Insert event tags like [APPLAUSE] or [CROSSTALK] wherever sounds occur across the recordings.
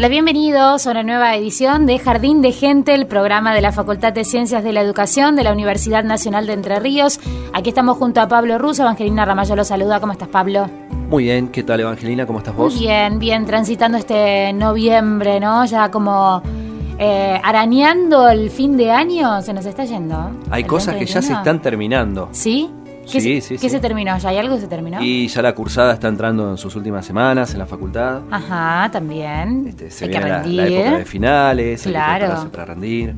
Hola, bienvenidos a una nueva edición de Jardín de Gente, el programa de la Facultad de Ciencias de la Educación de la Universidad Nacional de Entre Ríos. Aquí estamos junto a Pablo Russo, Evangelina Ramallo lo saluda. ¿Cómo estás, Pablo? Muy bien, ¿qué tal Evangelina? ¿Cómo estás vos? Bien, bien, transitando este noviembre, ¿no? Ya como eh, arañando el fin de año, se nos está yendo. Hay ¿El cosas que ya se 2021? están terminando. ¿Sí? ¿Qué, Sí, se, sí, ¿qué sí. se terminó? ¿Ya hay algo que se terminó? Y ya la cursada está entrando en sus últimas semanas en la facultad. Ajá, también. Este, se hay que viene la, rendir. la época de finales, hay Claro. que prepararse para rendir.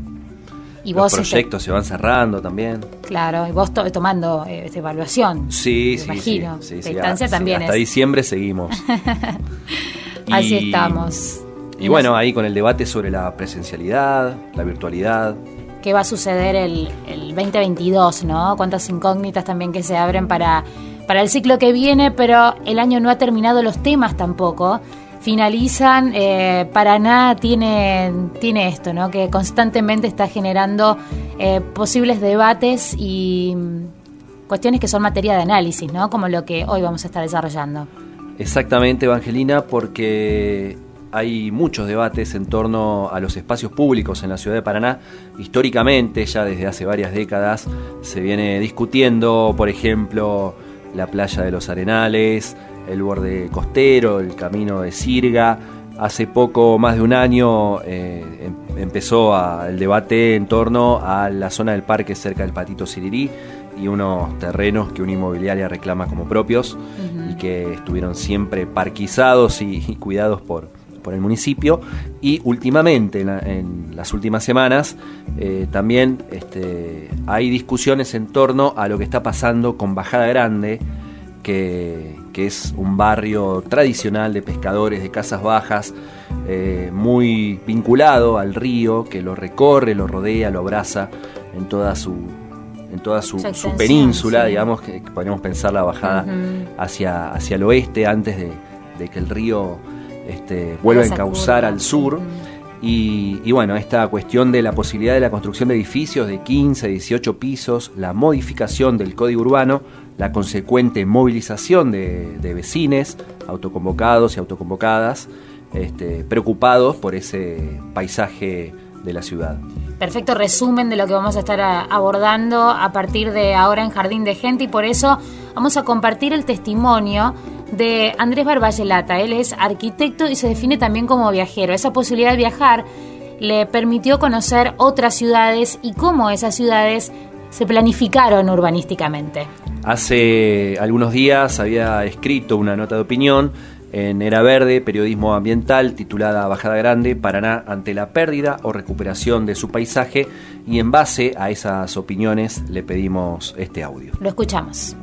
y Los vos este, proyectos se van cerrando también. Claro, y vos to- tomando eh, esta evaluación. Sí, sí, imagino. sí. La distancia también Hasta es. diciembre seguimos. [LAUGHS] Así Y- estamos. Y bueno, ahí con el debate sobre la presencialidad, la virtualidad. ¿Qué va a suceder el, el 2022, no? Cuántas incógnitas también que se abren para, para el ciclo que viene, pero el año no ha terminado los temas tampoco. Finalizan, eh, Paraná tiene, tiene esto, ¿no? Que constantemente está generando eh, posibles debates y mm, cuestiones que son materia de análisis, ¿no? Como lo que hoy vamos a estar desarrollando. Exactamente, Evangelina, porque hay muchos debates en torno a los espacios públicos en la ciudad de Paraná. Históricamente, ya desde hace varias décadas, se viene discutiendo, por ejemplo, la playa de los Arenales, el borde costero, el camino de Sirga. Hace poco, más de un año, eh, em- empezó a- el debate en torno a la zona del parque cerca del Patito Sirirí y unos terrenos que una inmobiliaria reclama como propios y que estuvieron siempre parquizados y, y cuidados por, por el municipio. Y últimamente, en, la- en las últimas semanas, eh, también este, hay discusiones en torno a lo que está pasando con Bajada Grande, que, que es un barrio tradicional de pescadores, de casas bajas, eh, muy vinculado al río, que lo recorre, lo rodea, lo abraza en toda su en toda su, península, sí. digamos, que, podríamos pensar la bajada hacia, hacia el oeste antes de, de que el río este, vuelva a encauzar al sur. Y, y bueno, esta cuestión de la posibilidad de la construcción de edificios de 15, 18 pisos, la modificación del código urbano, la consecuente movilización de, de vecines, autoconvocados y autoconvocadas, este, preocupados por ese paisaje de la ciudad. Perfecto resumen de lo que vamos a estar a- abordando a partir de ahora en Jardín de Gente y por eso vamos a compartir el testimonio de Andrés Barbayelata. Él es arquitecto y se define también como viajero. Esa posibilidad de viajar le permitió conocer otras ciudades y cómo esas ciudades se planificaron urbanísticamente. Hace algunos días había escrito una nota de opinión en Era Verde, Periodismo Ambiental, titulada Bajada Grande, Paraná ante la pérdida o recuperación de su paisaje, y en base a esas opiniones le pedimos este audio. Lo escuchamos.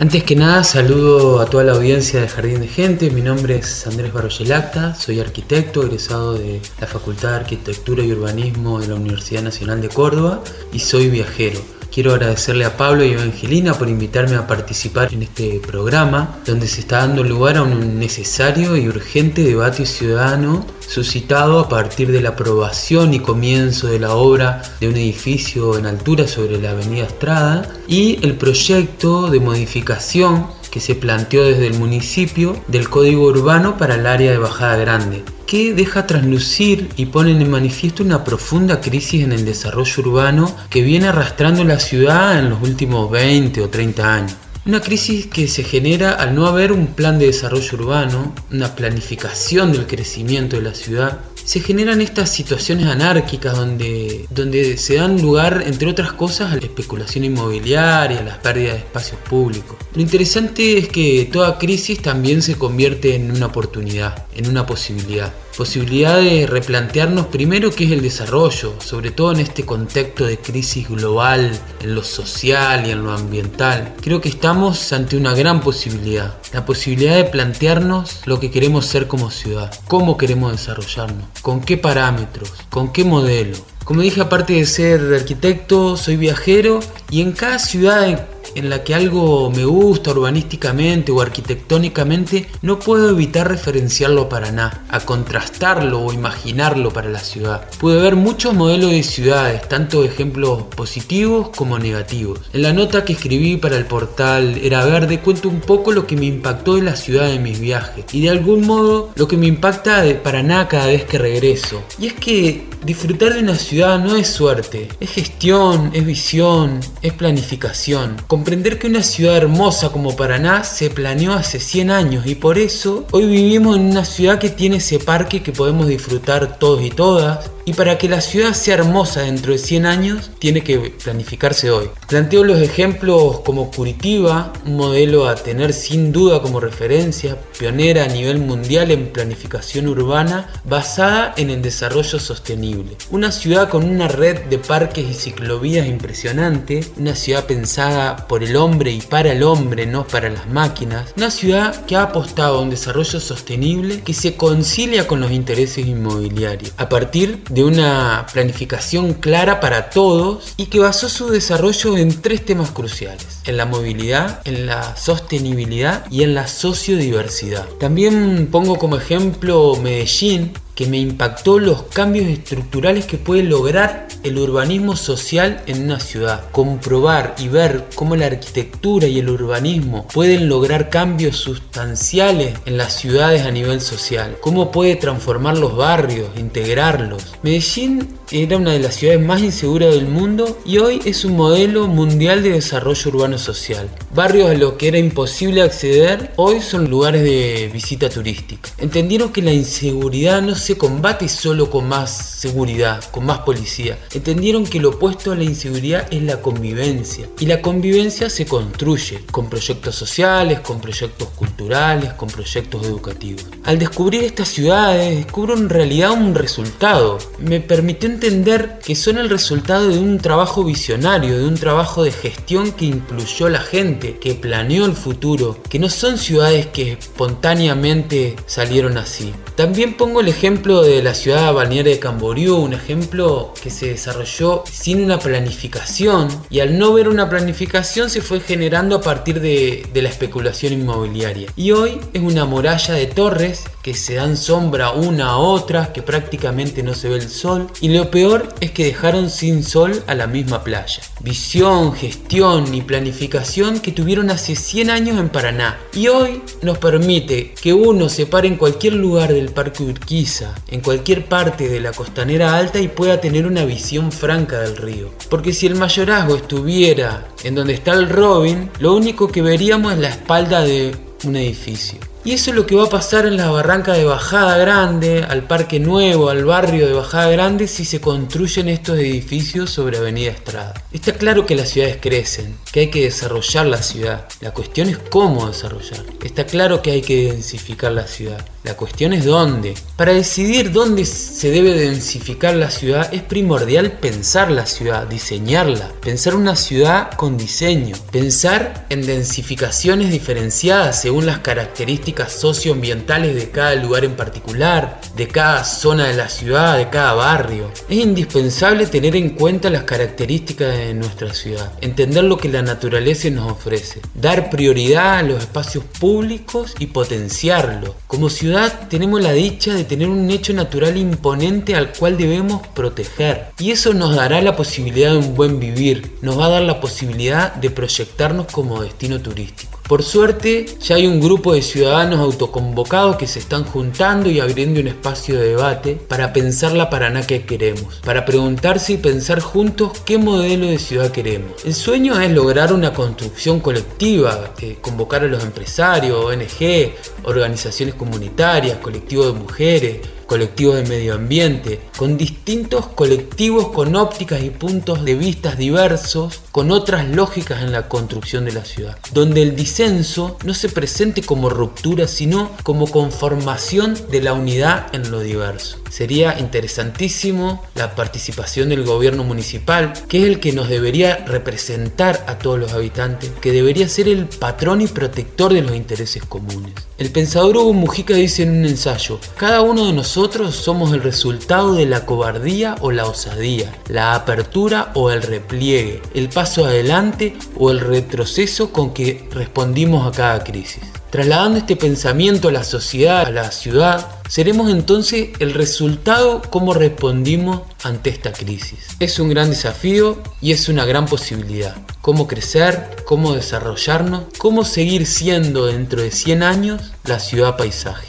Antes que nada, saludo a toda la audiencia de Jardín de Gente. Mi nombre es Andrés Barroyelacta, soy arquitecto egresado de la Facultad de Arquitectura y Urbanismo de la Universidad Nacional de Córdoba y soy viajero. Quiero agradecerle a Pablo y Evangelina por invitarme a participar en este programa, donde se está dando lugar a un necesario y urgente debate ciudadano suscitado a partir de la aprobación y comienzo de la obra de un edificio en altura sobre la avenida Estrada y el proyecto de modificación que se planteó desde el municipio del Código Urbano para el área de Bajada Grande, que deja traslucir y pone en manifiesto una profunda crisis en el desarrollo urbano que viene arrastrando la ciudad en los últimos 20 o 30 años. Una crisis que se genera al no haber un plan de desarrollo urbano, una planificación del crecimiento de la ciudad. Se generan estas situaciones anárquicas donde, donde se dan lugar, entre otras cosas, a la especulación inmobiliaria, a las pérdidas de espacios públicos. Lo interesante es que toda crisis también se convierte en una oportunidad, en una posibilidad posibilidad de replantearnos primero qué es el desarrollo, sobre todo en este contexto de crisis global, en lo social y en lo ambiental. Creo que estamos ante una gran posibilidad, la posibilidad de plantearnos lo que queremos ser como ciudad, cómo queremos desarrollarnos, con qué parámetros, con qué modelo. Como dije, aparte de ser arquitecto, soy viajero y en cada ciudad en la que algo me gusta urbanísticamente o arquitectónicamente, no puedo evitar referenciarlo a Paraná, a contrastarlo o imaginarlo para la ciudad. Pude ver muchos modelos de ciudades, tanto ejemplos positivos como negativos. En la nota que escribí para el portal Era Verde cuento un poco lo que me impactó de la ciudad en mis viajes y de algún modo lo que me impacta de Paraná cada vez que regreso. Y es que disfrutar de una ciudad no es suerte, es gestión, es visión, es planificación. Comprender que una ciudad hermosa como Paraná se planeó hace 100 años y por eso hoy vivimos en una ciudad que tiene ese parque que podemos disfrutar todos y todas, y para que la ciudad sea hermosa dentro de 100 años, tiene que planificarse hoy. Planteo los ejemplos como Curitiba, un modelo a tener sin duda como referencia, pionera a nivel mundial en planificación urbana basada en el desarrollo sostenible. Una ciudad con una red de parques y ciclovías impresionante, una ciudad pensada por el hombre y para el hombre, no para las máquinas. Una ciudad que ha apostado a un desarrollo sostenible que se concilia con los intereses inmobiliarios. A partir de una planificación clara para todos y que basó su desarrollo en tres temas cruciales, en la movilidad, en la sostenibilidad y en la sociodiversidad. También pongo como ejemplo Medellín, que me impactó los cambios estructurales que puede lograr el urbanismo social en una ciudad. Comprobar y ver cómo la arquitectura y el urbanismo pueden lograr cambios sustanciales en las ciudades a nivel social. Cómo puede transformar los barrios, integrarlos. Medellín era una de las ciudades más inseguras del mundo y hoy es un modelo mundial de desarrollo urbano social. Barrios a los que era imposible acceder hoy son lugares de visita turística. Entendieron que la inseguridad no se se combate solo con más seguridad, con más policía. Entendieron que lo opuesto a la inseguridad es la convivencia. Y la convivencia se construye con proyectos sociales, con proyectos culturales, con proyectos educativos. Al descubrir estas ciudades, descubro en realidad un resultado. Me permitió entender que son el resultado de un trabajo visionario, de un trabajo de gestión que incluyó a la gente, que planeó el futuro, que no son ciudades que espontáneamente salieron así. También pongo el ejemplo de la ciudad balnearia de Camboriú, un ejemplo que se desarrolló sin una planificación y al no ver una planificación se fue generando a partir de, de la especulación inmobiliaria. Y hoy es una muralla de torres que se dan sombra una a otra, que prácticamente no se ve el sol. Y lo peor es que dejaron sin sol a la misma playa. Visión, gestión y planificación que tuvieron hace 100 años en Paraná. Y hoy nos permite que uno se pare en cualquier lugar del Parque Urquiza, en cualquier parte de la costanera alta y pueda tener una visión franca del río. Porque si el mayorazgo estuviera en donde está el Robin, lo único que veríamos es la espalda de un edificio. Y eso es lo que va a pasar en la barranca de Bajada Grande, al Parque Nuevo, al barrio de Bajada Grande, si se construyen estos edificios sobre Avenida Estrada. Está claro que las ciudades crecen, que hay que desarrollar la ciudad. La cuestión es cómo desarrollar. Está claro que hay que densificar la ciudad. La cuestión es dónde. Para decidir dónde se debe densificar la ciudad es primordial pensar la ciudad, diseñarla, pensar una ciudad con diseño, pensar en densificaciones diferenciadas según las características socioambientales de cada lugar en particular, de cada zona de la ciudad, de cada barrio. Es indispensable tener en cuenta las características de nuestra ciudad, entender lo que la naturaleza nos ofrece, dar prioridad a los espacios públicos y potenciarlo. Como ciudad tenemos la dicha de tener un hecho natural imponente al cual debemos proteger y eso nos dará la posibilidad de un buen vivir, nos va a dar la posibilidad de proyectarnos como destino turístico. Por suerte, ya hay un grupo de ciudadanos autoconvocados que se están juntando y abriendo un espacio de debate para pensar la Paraná que queremos, para preguntarse y pensar juntos qué modelo de ciudad queremos. El sueño es lograr una construcción colectiva, eh, convocar a los empresarios, ONG, organizaciones comunitarias, colectivos de mujeres, colectivos de medio ambiente, con distintos colectivos con ópticas y puntos de vista diversos, con otras lógicas en la construcción de la ciudad, donde el disenso no se presente como ruptura, sino como conformación de la unidad en lo diverso. Sería interesantísimo la participación del gobierno municipal, que es el que nos debería representar a todos los habitantes, que debería ser el patrón y protector de los intereses comunes. El pensador Hugo Mujica dice en un ensayo, cada uno de nosotros somos el resultado de la cobardía o la osadía, la apertura o el repliegue, el paso adelante o el retroceso con que respondimos a cada crisis. Trasladando este pensamiento a la sociedad, a la ciudad, seremos entonces el resultado cómo respondimos ante esta crisis. Es un gran desafío y es una gran posibilidad. Cómo crecer, cómo desarrollarnos, cómo seguir siendo dentro de 100 años la ciudad paisaje.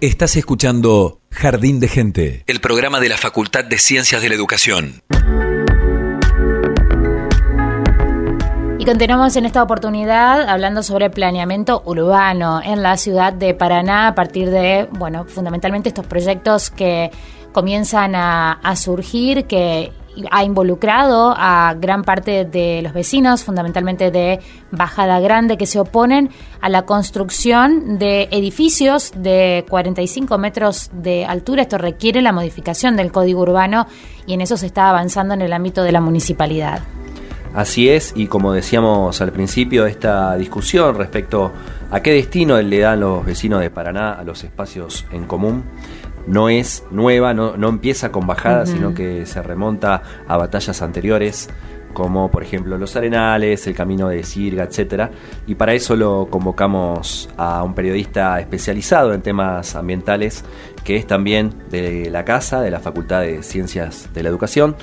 Estás escuchando Jardín de Gente, el programa de la Facultad de Ciencias de la Educación. Continuamos en esta oportunidad hablando sobre planeamiento urbano en la ciudad de Paraná a partir de, bueno, fundamentalmente estos proyectos que comienzan a, surgir, que ha involucrado a gran parte de los vecinos, fundamentalmente de Bajada Grande, que se oponen a la construcción de edificios de 45 metros de altura. Esto requiere la modificación del código urbano y en eso se está avanzando en el ámbito de la municipalidad. Así es, y como decíamos al principio, esta discusión respecto a qué destino le dan los vecinos de Paraná a los espacios en común no es nueva, no, empieza con bajadas, sino que se remonta a batallas anteriores, como por ejemplo los Arenales, el Camino de Sirga, etcétera, y para eso lo convocamos a un periodista especializado en temas ambientales, que es también de la casa, de la Facultad de Ciencias de la Educación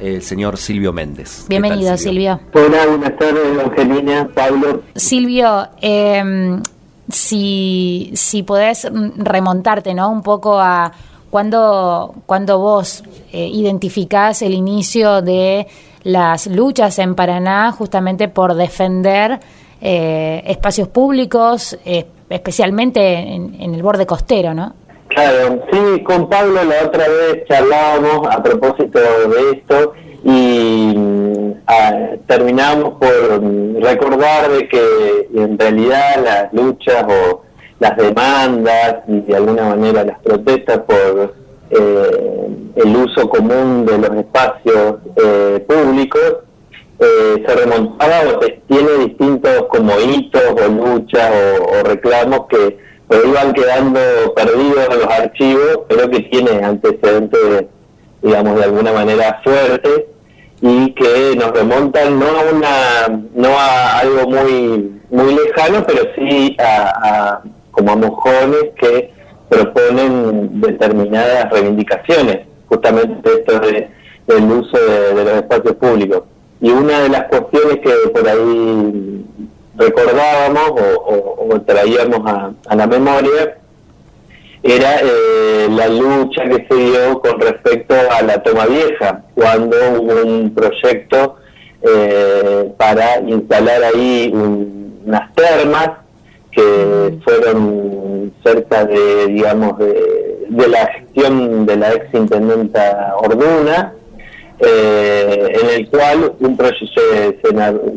el señor Silvio Méndez. Bienvenido, Silvio? Hola, buenas tardes, Angelina, Pablo. Silvio, em, si, si podés remontarte ¿no? un poco a cuando, cuando vos eh, identificás el inicio de las luchas en Paraná justamente por defender eh, espacios públicos, eh, especialmente en, en el borde costero, ¿no? Claro, sí, con Pablo la otra vez charlábamos a propósito de esto y mm, terminamos por recordar de que en realidad las luchas o las demandas y de alguna manera las protestas por eh, el uso común de los espacios eh, públicos eh, se remontaba o tiene distintos como hitos o luchas o reclamos que pero iban quedando perdidos en los archivos, pero que tiene antecedentes, digamos, de alguna manera fuertes y que nos remontan no a una no a algo muy muy lejano pero sí a, como a mojones que proponen determinadas reivindicaciones justamente esto de, del uso de los espacios públicos. Y una de las cuestiones que por ahí recordábamos o, traíamos a, la memoria era eh, la lucha que se dio con respecto a la toma vieja, cuando hubo un proyecto eh, para instalar ahí unas termas que fueron cerca de, digamos, de, de la gestión de la ex intendenta Orduna, eh, en el cual un proyecto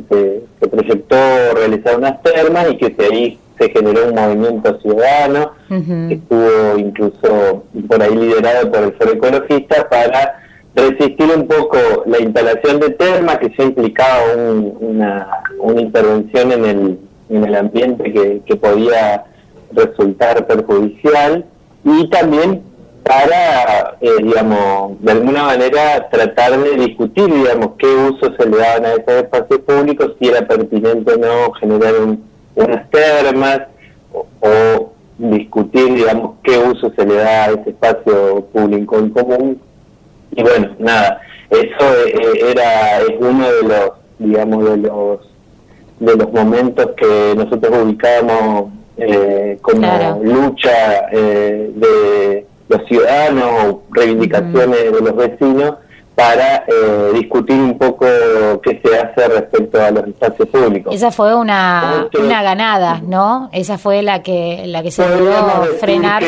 se, proyectó realizar unas termas y que ahí se generó un movimiento ciudadano que estuvo incluso por ahí liderado por el Foro Ecologista para resistir un poco la instalación de termas que ya implicaba una, una intervención en el en el ambiente que, que podía resultar perjudicial y también para, eh, digamos, de alguna manera tratar de discutir, digamos, qué uso se le daban a esos espacios públicos, si era pertinente o no generar unas termas o, discutir, digamos, qué uso se le da a ese espacio público en común. Y bueno, nada, eso eh, era es uno de los, digamos, de los de los momentos que nosotros ubicábamos eh, como lucha eh, de los ciudadanos reivindicaciones de los vecinos para eh, discutir un poco qué se hace respecto a los espacios públicos. Esa fue una, una ganada, ¿no? Esa fue la que la que se logró frenar.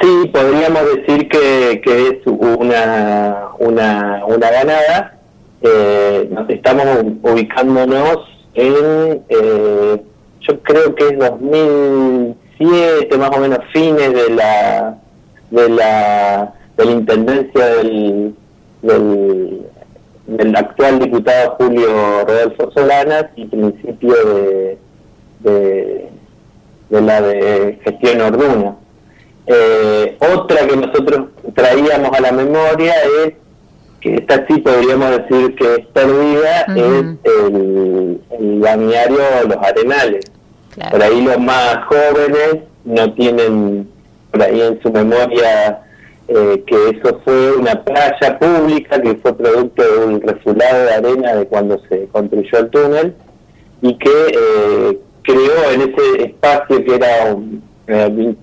sí, podríamos decir que, que es una, una, una ganada. Eh, estamos ubicándonos en, eh, yo creo que es 2007, más o menos fines de la de la, de la intendencia del, del, actual diputado Julio Rodolfo Solanas y principio de, de, la de gestión Orduna. Eh, otra que nosotros traíamos a la memoria es que esta sí podríamos decir que es perdida, es el, el balneario Los Arenales. Por ahí los más jóvenes no tienen por ahí en su memoria eh, que eso fue una playa pública que fue producto de un refulado de arena de cuando se construyó el túnel y que eh, creó en ese espacio que era un, eh,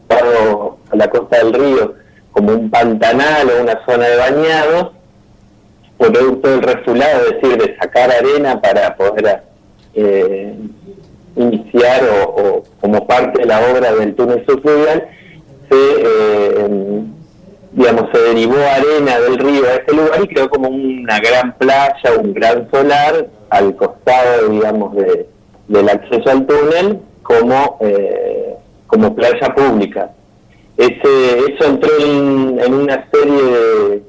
a la costa del río como un pantanal o una zona de bañados producto del refulado, es decir, de sacar arena para poder eh, iniciar o, como parte de la obra del túnel subfluvial, se, eh, digamos, se derivó arena del río a este lugar y quedó como una gran playa, un gran solar al costado, digamos, de, del acceso al túnel como, eh, como playa pública. Ese, eso entró en una serie de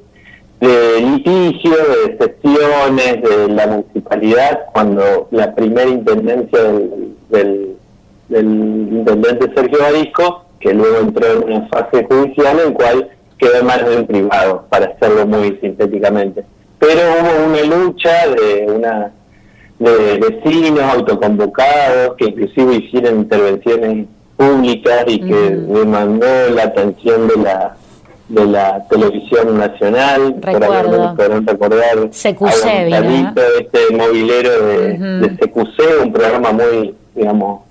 de litigio, de sesiones de la municipalidad, cuando la primera intendencia del, del, intendente Sergio Barisco, que luego entró en una fase judicial en cual quedó en manos de un privado, para hacerlo muy sintéticamente. Pero hubo una lucha de una de vecinos autoconvocados que inclusive hicieron intervenciones públicas y que demandó la atención de la de la televisión nacional. Recuerdo. Podrán recordar CQC, este movilero de, CQC, un programa muy, digamos,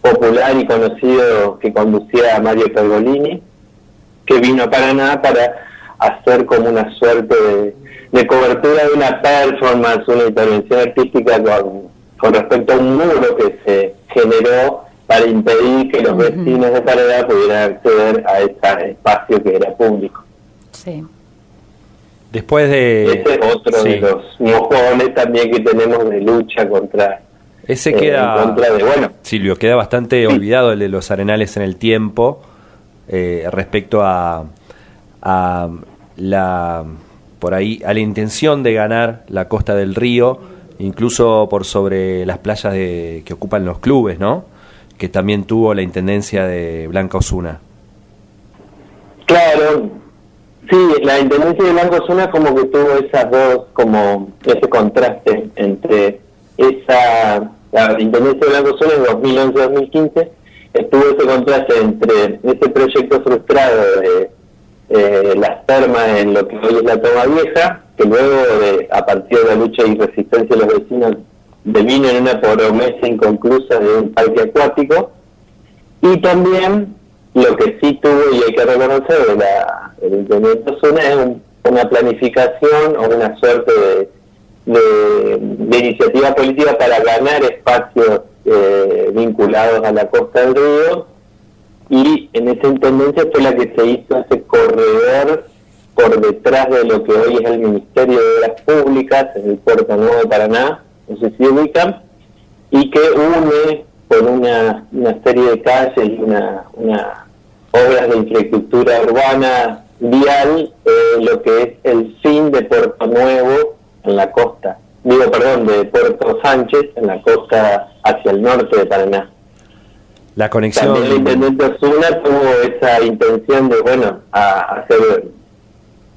popular y conocido que conducía Mario Pergolini, que vino a Paraná para hacer como una suerte de, cobertura de una performance, una intervención artística con, con respecto a un muro que se generó para impedir que los vecinos de Paraná pudieran acceder a ese espacio que era público. Sí. Después de... Ese es otro de los mojones también que tenemos de lucha contra... Ese queda... Eh, bueno, Silvio, queda bastante olvidado el de los arenales en el tiempo eh, respecto a, a la por ahí a la intención de ganar la costa del río, incluso por sobre las playas de, que ocupan los clubes, ¿no? Que también tuvo la intendencia de Blanca Osuna. Claro, sí, la intendencia de Blanca Osuna como que tuvo esas dos, como ese contraste entre esa, la intendencia de Blanca Osuna en 2011-2015, estuvo ese contraste entre ese proyecto frustrado de eh, las termas en lo que hoy es la toma vieja, que luego de, a partir de la lucha y resistencia de los vecinos devino en una promesa inconclusa de un parque acuático. Y también lo que sí tuvo y hay que reconocer de la, el Intendente es una planificación o una suerte de, iniciativa política para ganar espacios eh, vinculados a la costa del río. Y en esa intendencia fue la que se hizo ese corredor por detrás de lo que hoy es el Ministerio de Obras Públicas en el Puerto Nuevo de Paraná y que une por una, una serie de calles y una, una obras de infraestructura urbana vial eh, lo que es el fin de Puerto Nuevo en la costa. digo, perdón, de Puerto Sánchez, en la costa hacia el norte de Paraná. La conexión. También el intendente Osuna tuvo esa intención de, bueno, a hacer,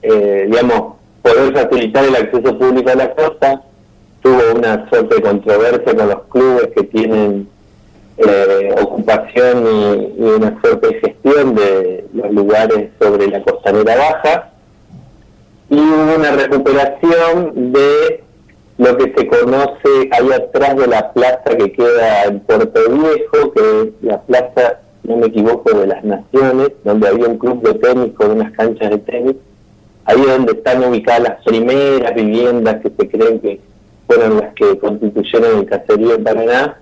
eh, digamos, poder facilitar el acceso público a la costa. Tuvo una suerte de controversia con los clubes que tienen eh, ocupación y, una suerte de gestión de los lugares sobre la costanera baja. Y hubo una recuperación de lo que se conoce ahí atrás de la plaza que queda en Puerto Viejo, que es la plaza, no me equivoco, de las Naciones, donde había un club de tenis con unas canchas de tenis. Ahí es donde están ubicadas las primeras viviendas que se creen que fueron las que constituyeron el caserío en Paraná,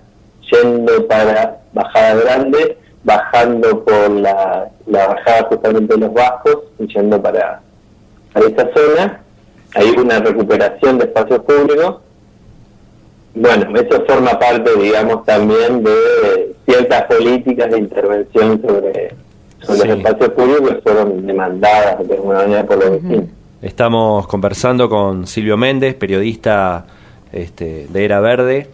yendo para Bajada Grande, bajando por la, bajada justamente de los Bajos y yendo para, para esa zona hay una recuperación de espacios públicos. Bueno, eso forma parte, digamos, también de ciertas políticas de intervención sobre, los espacios públicos que fueron demandadas de alguna manera por los vecinos. Estamos conversando con Silvio Méndez, periodista este, de Era Verde,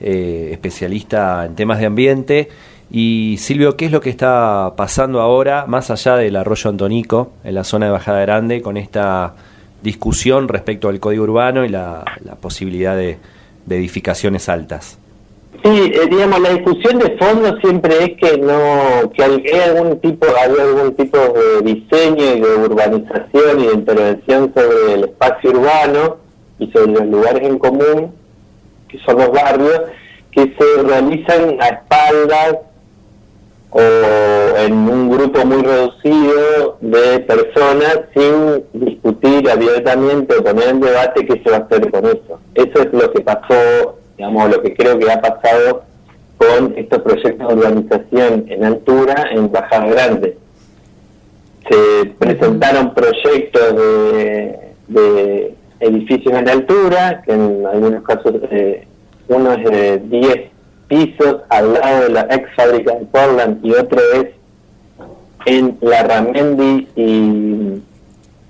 eh, especialista en temas de ambiente. Y Silvio, ¿qué es lo que está pasando ahora, más allá del arroyo Antonico, en la zona de Bajada Grande, con esta discusión respecto al código urbano y la, posibilidad de, edificaciones altas. Sí, eh, digamos, la discusión de fondo siempre es que no que hay algún tipo hay algún tipo de diseño y de urbanización y de intervención sobre el espacio urbano y sobre los lugares en común, que son los barrios, que se realizan a espaldas o en un grupo muy reducido de personas sin discutir abiertamente o poner en debate qué se va a hacer con eso. Eso es lo que pasó, digamos, lo que creo que ha pasado con estos proyectos de urbanización en altura en Baja Grande. Se presentaron proyectos de, edificios en altura, que en algunos casos eh, uno es de 10 pisos al lado de la ex fábrica de Portland y otro es en la Ramendi y,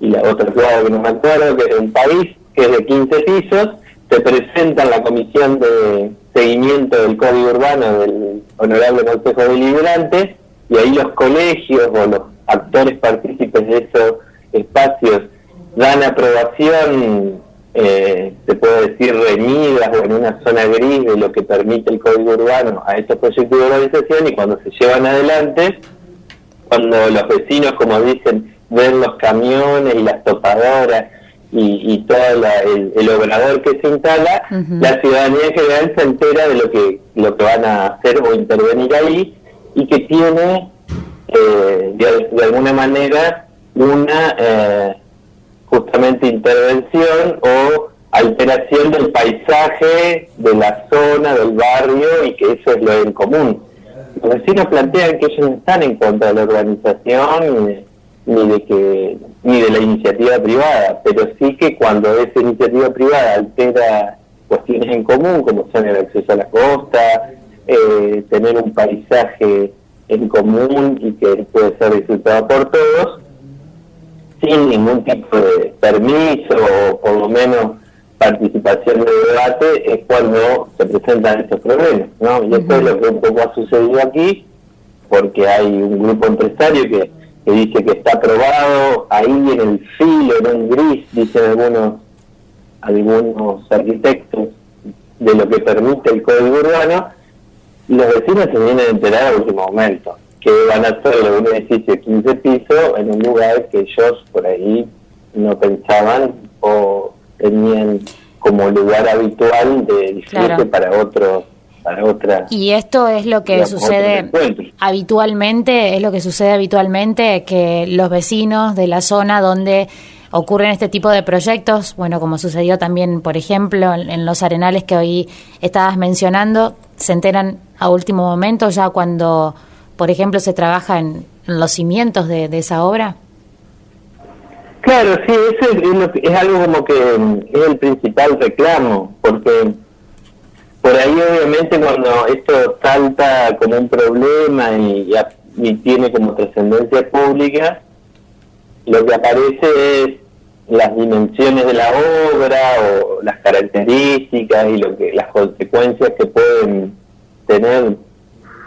la otra ciudad que no me acuerdo, que es un país que es de 15 pisos, se presenta en la comisión de seguimiento del Código Urbano del Honorable Consejo Deliberante y ahí los colegios o los actores partícipes de esos espacios dan aprobación eh, se puede decir, reñidas o en una zona gris de lo que permite el código urbano a estos proyectos de urbanización y cuando se llevan adelante, cuando los vecinos, como dicen, ven los camiones y las topadoras y, todo el, obrador que se instala, la ciudadanía general se entera de lo que, lo que van a hacer o intervenir ahí y que tiene, eh, de, alguna manera, una... Eh, justamente intervención o alteración del paisaje, de la zona, del barrio y que eso es lo en común. Los vecinos plantean que ellos no están en contra de la organización ni de, que ni de la iniciativa privada, pero sí que cuando esa iniciativa privada altera cuestiones en común, como son el acceso a la costa, eh, tener un paisaje en común y que puede ser disfrutado por todos, sin ningún tipo de permiso o por lo menos participación de debate es cuando se presentan estos problemas, ¿no? Y esto es lo que un poco ha sucedido aquí, porque hay un grupo empresario que, dice que está aprobado ahí en el filo, en un gris, dicen algunos, algunos arquitectos, de lo que permite el código urbano, los vecinos se vienen a enterar al último momento que van a hacer un edificio de 15 pisos en un lugar que ellos por ahí no pensaban o tenían como lugar habitual de disfrute para otros para otras y esto es lo que sucede habitualmente es lo que sucede habitualmente que los vecinos de la zona donde ocurren este tipo de proyectos bueno como sucedió también por ejemplo en los arenales que hoy estabas mencionando se enteran a último momento ya cuando por ejemplo, se trabaja en, los cimientos de, esa obra? Claro, sí, eso es, algo como que es el principal reclamo, porque por ahí obviamente cuando esto salta como un problema y, y tiene como trascendencia pública, lo que aparece es las dimensiones de la obra o las características y lo que las consecuencias que pueden tener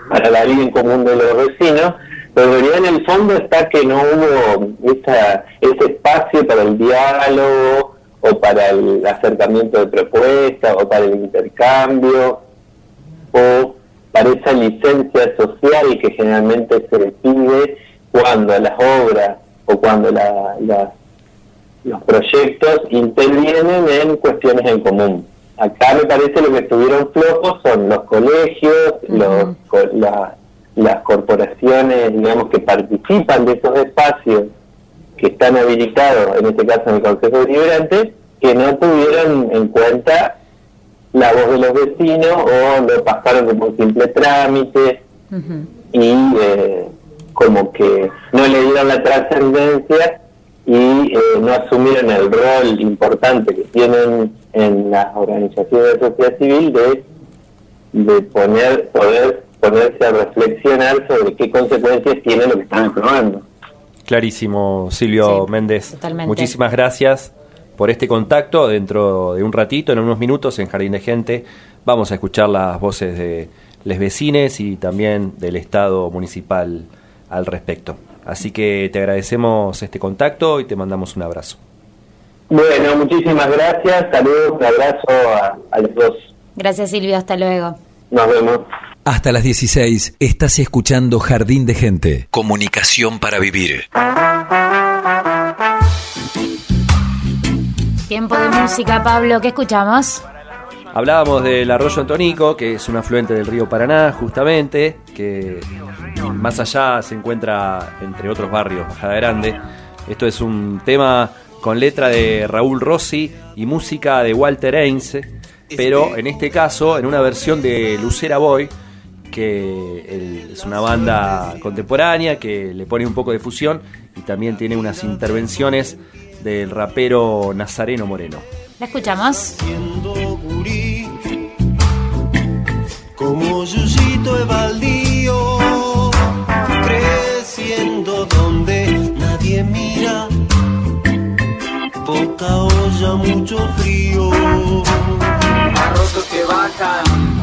para la vida en común de los vecinos, pero en el fondo está que no hubo esa, ese espacio para el diálogo o para el acercamiento de propuestas o para el intercambio o para esa licencia social que generalmente se pide cuando las obras o cuando los proyectos intervienen en cuestiones en común. Acá me parece lo que estuvieron flojos son los colegios, los, las corporaciones, digamos, que participan de esos espacios que están habilitados, en este caso en el Consejo Deliberante, que no tuvieron en cuenta la voz de los vecinos o lo pasaron como un simple trámite y eh, como que no le dieron la trascendencia y eh, no asumieron el rol importante que tienen en las organizaciones de sociedad civil de, de poner poder ponerse a reflexionar sobre qué consecuencias tiene lo que están aprobando. Clarísimo, Silvio Méndez. Muchísimas gracias por este contacto. Dentro de un ratito, en unos minutos, en Jardín de Gente, vamos a escuchar las voces de les vecines y también del Estado municipal al respecto. Así que te agradecemos este contacto y te mandamos un abrazo. Bueno, muchísimas gracias. Saludos, un abrazo a, a los dos. Gracias, Silvio. Hasta luego. Nos vemos. Hasta las 16 estás escuchando Jardín de Gente. Comunicación para vivir. Tiempo de música, Pablo. ¿Qué escuchamos? Hablábamos del arroyo Antonico, que es un afluente del río Paraná, justamente, que más allá se encuentra entre otros barrios, Bajada Grande. Esto es un tema con letra de Raúl Rossi y música de Walter Einze, pero en este caso en una versión de Lucera Boy, que es una banda contemporánea que le pone un poco de fusión y también tiene unas intervenciones del rapero Nazareno Moreno. ¿La escuchamos? Como mucho frío.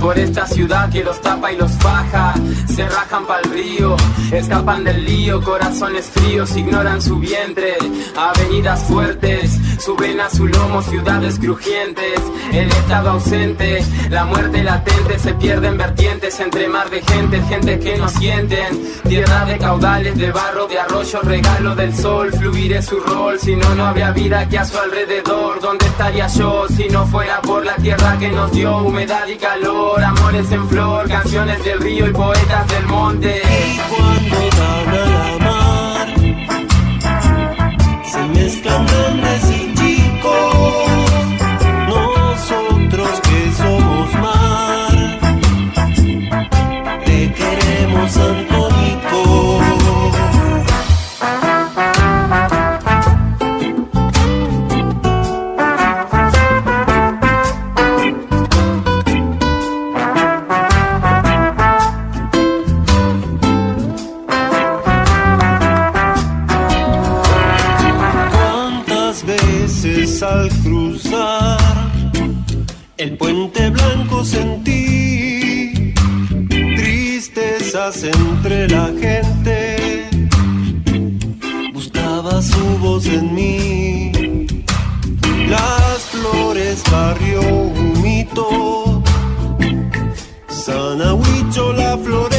Por esta ciudad que los tapa y los faja. Se rajan pa'l río, escapan del lío, corazones fríos ignoran su vientre. Avenidas fuertes, suben a su lomo ciudades crujientes. El estado ausente, la muerte latente, se pierden vertientes entre mar de gente, gente que no sienten. Tierra de caudales, de barro, de arroyo, regalo del sol, fluir es su rol. Si no, no habría vida que a su alrededor. ¿Dónde estaría yo si no fuera por la tierra que nos dio humedad y calor? amores en flor, canciones del río y poetas del monte. Y cuando habla la mar, se mezclan grandes y al cruzar el puente blanco sentí tristezas entre la gente? Buscaba su voz en mí. Las flores, barrio humito. Sanahuicho, la floresta.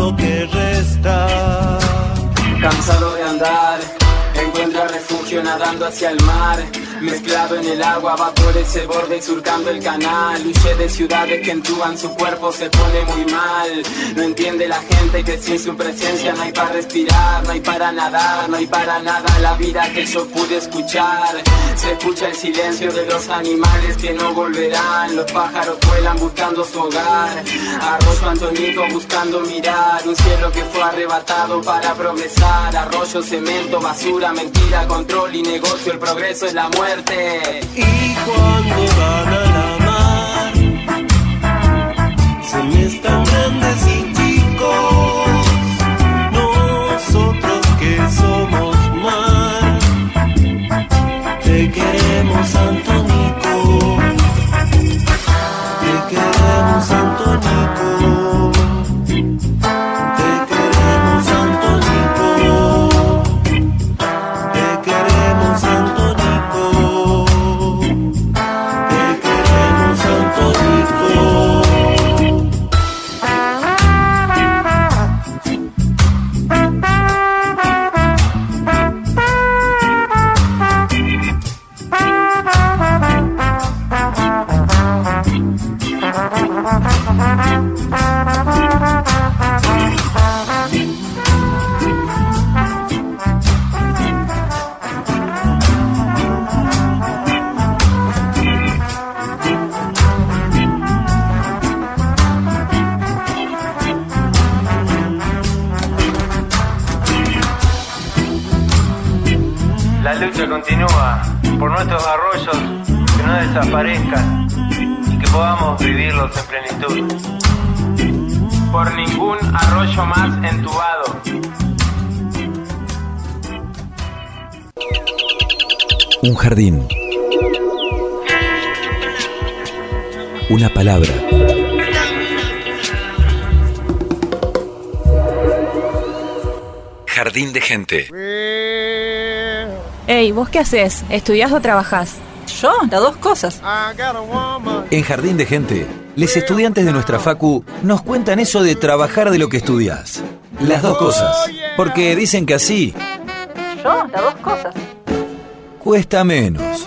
Lo que resta. Cansado de andar, nadando hacia el mar. Mezclado en el agua, va por ese borde surcando el canal. Huye de ciudades que entuban su cuerpo, se pone muy mal. No entiende la gente que sin su presencia no hay para respirar, no hay para nadar, no hay para nada la vida que yo pude escuchar. Se escucha el silencio de los animales que no volverán. Los pájaros vuelan buscando su hogar. Arroyo Antonico buscando mirar. Un cielo que fue arrebatado para progresar. Arroyo, cemento, basura, mentira, control y negocio. El progreso es la muerte. Y cuando van a la mar, se mezclan grandes Un jardín. Una palabra. Jardín de gente. Ey, ¿vos qué haces? ¿Estudiás o trabajás? Yo, las dos cosas. En Jardín de Gente, los estudiantes de nuestra facu nos cuentan eso de trabajar de lo que estudias. Las dos cosas. Porque dicen que así Yo, las dos cosas. Cuesta menos.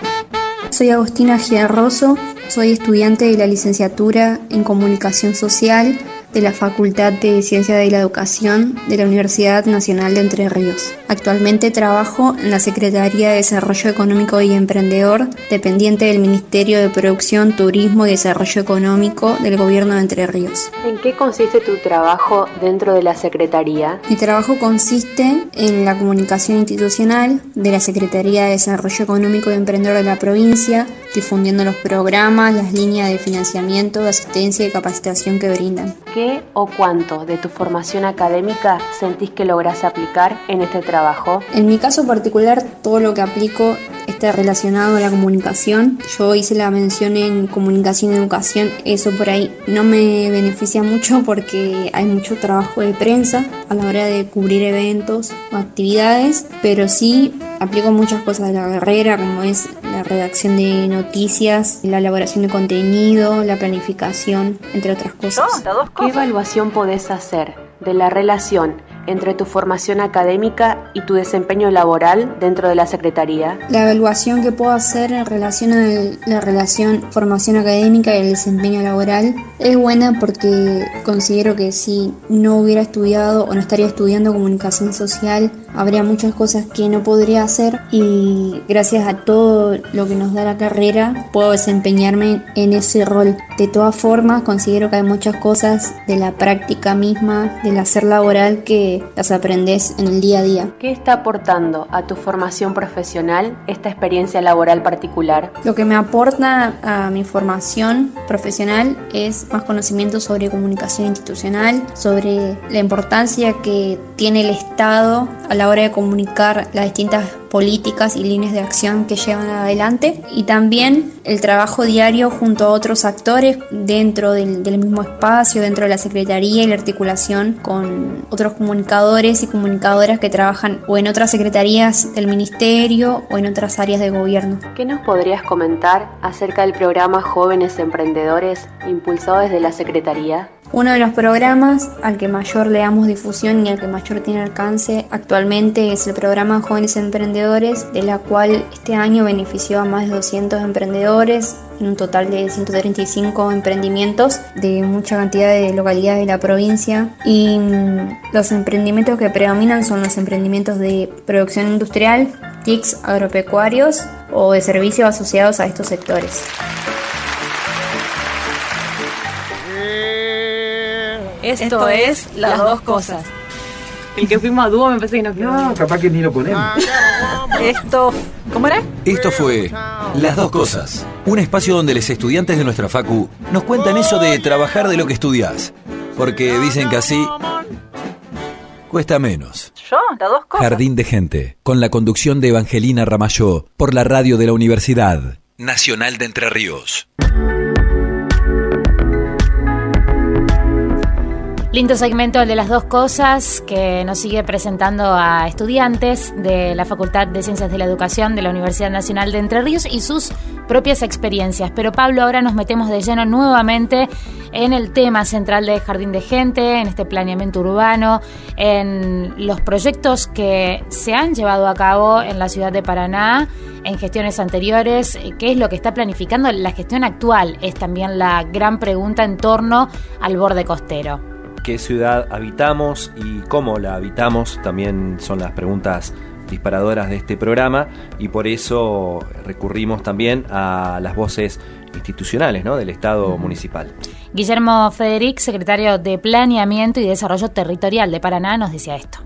Soy Agustina Giarroso, soy estudiante de la licenciatura en Comunicación Social de la Facultad de Ciencia de la Educación de la Universidad Nacional de Entre Ríos. Actualmente trabajo en la Secretaría de Desarrollo Económico y Emprendedor, dependiente del Ministerio de Producción, Turismo y Desarrollo Económico del Gobierno de Entre Ríos. ¿En qué consiste tu trabajo dentro de la Secretaría? Mi trabajo consiste en la comunicación institucional de la Secretaría de Desarrollo Económico y Emprendedor de la provincia, difundiendo los programas, las líneas de financiamiento, de asistencia y capacitación que brindan. ¿Qué o cuánto de tu formación académica sentís que lográs aplicar en este trabajo? En mi caso particular, todo lo que aplico está relacionado a la comunicación. Yo hice la mención en comunicación y educación, eso por ahí no me beneficia mucho porque hay mucho trabajo de prensa a la hora de cubrir eventos o actividades, pero sí aplico muchas cosas de la carrera, como es la redacción de noticias, la elaboración de contenido, la planificación, entre otras cosas. ¿Qué evaluación podés hacer de la relación entre tu formación académica y tu desempeño laboral dentro de la Secretaría? La evaluación que puedo hacer en relación a la relación formación académica y el desempeño laboral es buena porque considero que si no hubiera estudiado o no estaría estudiando comunicación social, habría muchas cosas que no podría hacer y gracias a todo lo que nos da la carrera puedo desempeñarme en ese rol. De todas formas, considero que hay muchas cosas de la práctica misma, del hacer laboral que las aprendes en el día a día. ¿Qué está aportando a tu formación profesional esta experiencia laboral particular? Lo que me aporta a mi formación profesional es más conocimiento sobre comunicación institucional, sobre la importancia que tiene el Estado a la hora de comunicar las distintas políticas y líneas de acción que llevan adelante y también el trabajo diario junto a otros actores dentro del, mismo espacio, dentro de la Secretaría y la articulación con otros comunicadores y comunicadoras que trabajan o en otras secretarías del Ministerio o en otras áreas de gobierno. ¿Qué nos podrías comentar acerca del programa Jóvenes Emprendedores impulsado desde la Secretaría? Uno de los programas al que mayor le damos difusión y al que mayor tiene alcance actualmente es el programa Jóvenes Emprendedores, de la cual este año benefició a más de 200 emprendedores en un total de 135 emprendimientos de mucha cantidad de localidades de la provincia y los emprendimientos que predominan son los emprendimientos de producción industrial, TICs agropecuarios o de servicios asociados a estos sectores. Esto, es las dos cosas. El que fuimos a dúo me parece que no quedó. No, capaz que ni lo ponemos. Esto. ¿Cómo era? Esto fue Las Dos Cosas, un espacio donde los estudiantes de nuestra Facu nos cuentan eso de trabajar de lo que estudias. Porque dicen que así cuesta menos. Yo, las dos cosas. Jardín de Gente, con la conducción de Evangelina Ramayó, por la radio de la Universidad Nacional de Entre Ríos. Lindo segmento el de las dos cosas que nos sigue presentando a estudiantes de la Facultad de Ciencias de la Educación de la Universidad Nacional de Entre Ríos y sus propias experiencias. Pero Pablo, ahora nos metemos de lleno nuevamente en el tema central de Jardín de Gente, en este planeamiento urbano, en los proyectos que se han llevado a cabo en la ciudad de Paraná en gestiones anteriores, qué es lo que está planificando la gestión actual, es también la gran pregunta en torno al borde costero qué ciudad habitamos y cómo la habitamos, también son las preguntas disparadoras de este programa y por eso recurrimos también a las voces institucionales ¿no? del Estado municipal. Guillermo Federic, secretario de Planeamiento y Desarrollo Territorial de Paraná, nos decía esto.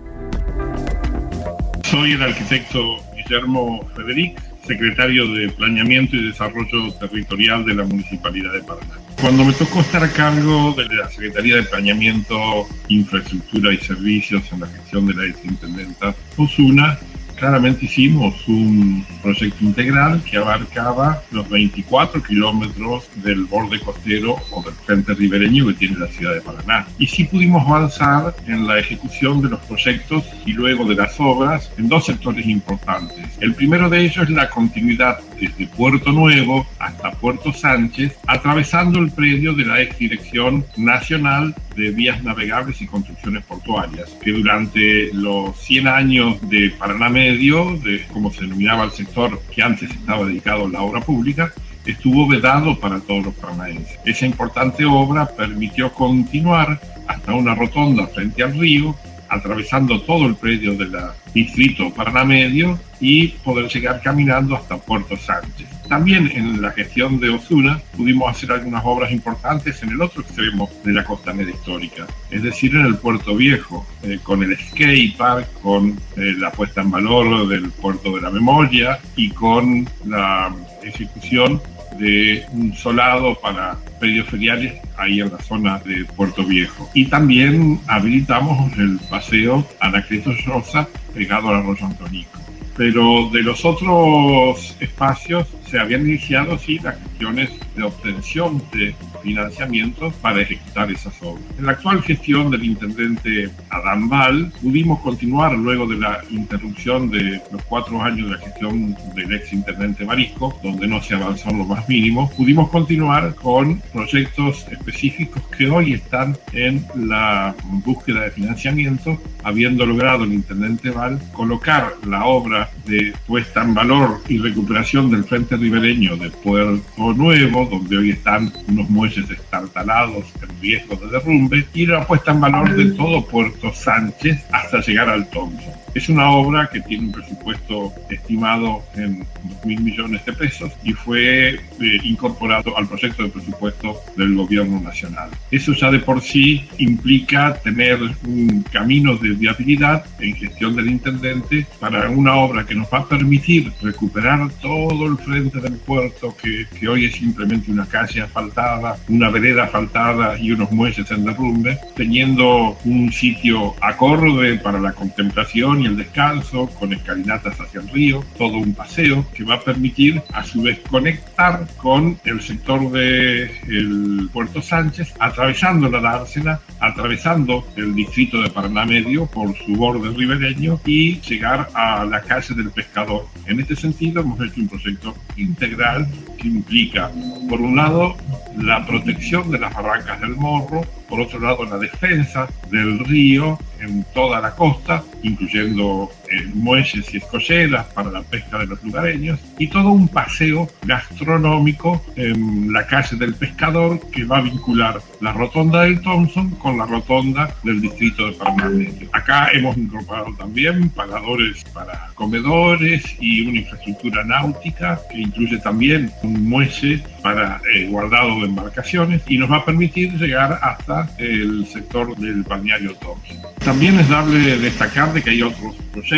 Soy el arquitecto Guillermo Federic, secretario de Planeamiento y Desarrollo Territorial de la Municipalidad de Paraná. Cuando me tocó estar a cargo de la Secretaría de Planeamiento, Infraestructura y Servicios en la gestión de la exintendenta Osuna, claramente hicimos un proyecto integral que abarcaba los 24 kilómetros del borde costero o del frente ribereño que tiene la ciudad de Paraná. Y sí pudimos avanzar en la ejecución de los proyectos y luego de las obras en dos sectores importantes. El primero de ellos es la continuidad desde Puerto Nuevo hasta Puerto Sánchez, atravesando el predio de la ex Dirección Nacional de Vías Navegables y Construcciones Portuarias, que durante los 100 años de Paraná Medio, de como se denominaba el sector que antes estaba dedicado a la obra pública, estuvo vedado para todos los paranaenses. Esa importante obra permitió continuar hasta una rotonda frente al río, atravesando todo el predio del distrito Paraná Medio y poder llegar caminando hasta Puerto Sánchez. También en la gestión de Osuna pudimos hacer algunas obras importantes en el otro extremo de la costanera histórica, es decir, en el Puerto Viejo, eh, con el skate park, con eh, la puesta en valor del Puerto de la Memoria y con la ejecución de un solado para predios feriales ahí en la zona de Puerto Viejo. Y también habilitamos el paseo Anacleto Rosa pegado al arroyo Antonico. Pero de los otros espacios se habían iniciado sí las gestiones de obtención de financiamiento para ejecutar esas obras. En la actual gestión del intendente Adán Val pudimos continuar luego de la interrupción de los cuatro años de la gestión del ex intendente Marisco, donde no se avanzó en lo más mínimo, pudimos continuar con proyectos específicos que hoy están en la búsqueda de financiamiento, habiendo logrado el intendente Val colocar la obra de puesta en valor y recuperación del frente ribereño de Puerto Nuevo, donde hoy están unos muelles estartalados en riesgo de derrumbe, y la puesta en valor de todo Puerto Sánchez hasta llegar al Thompson. Es una obra que tiene un presupuesto estimado en 2.000 millones de pesos y fue eh, incorporado al proyecto de presupuesto del gobierno nacional. Eso ya de por sí implica tener un camino de viabilidad en gestión del intendente para una obra que nos va a permitir recuperar todo el frente del puerto que, que hoy es simplemente una calle asfaltada, una vereda asfaltada y unos muelles en derrumbe, teniendo un sitio acorde para la contemplación y el descanso, con escalinatas hacia el río, todo un paseo que va a permitir a su vez conectar con el sector de Puerto Sánchez, atravesando la dársena, atravesando el distrito de Paraná Medio por su borde ribereño y llegar a la calle del pescador. En este sentido hemos hecho un proyecto integral que implica, por un lado, la protección de las barrancas del Morro, por otro lado, la defensa del río en toda la costa, incluyendo muelles y escolleras para la pesca de los lugareños, y todo un paseo gastronómico en la calle del pescador que va a vincular la rotonda del Thompson con la rotonda del distrito de Medio. Acá hemos incorporado también pagadores para comedores y una infraestructura náutica que incluye también un muelle para eh, guardado de embarcaciones y nos va a permitir llegar hasta el sector del balneario Thompson. También es dable destacar de que hay otros proyectos.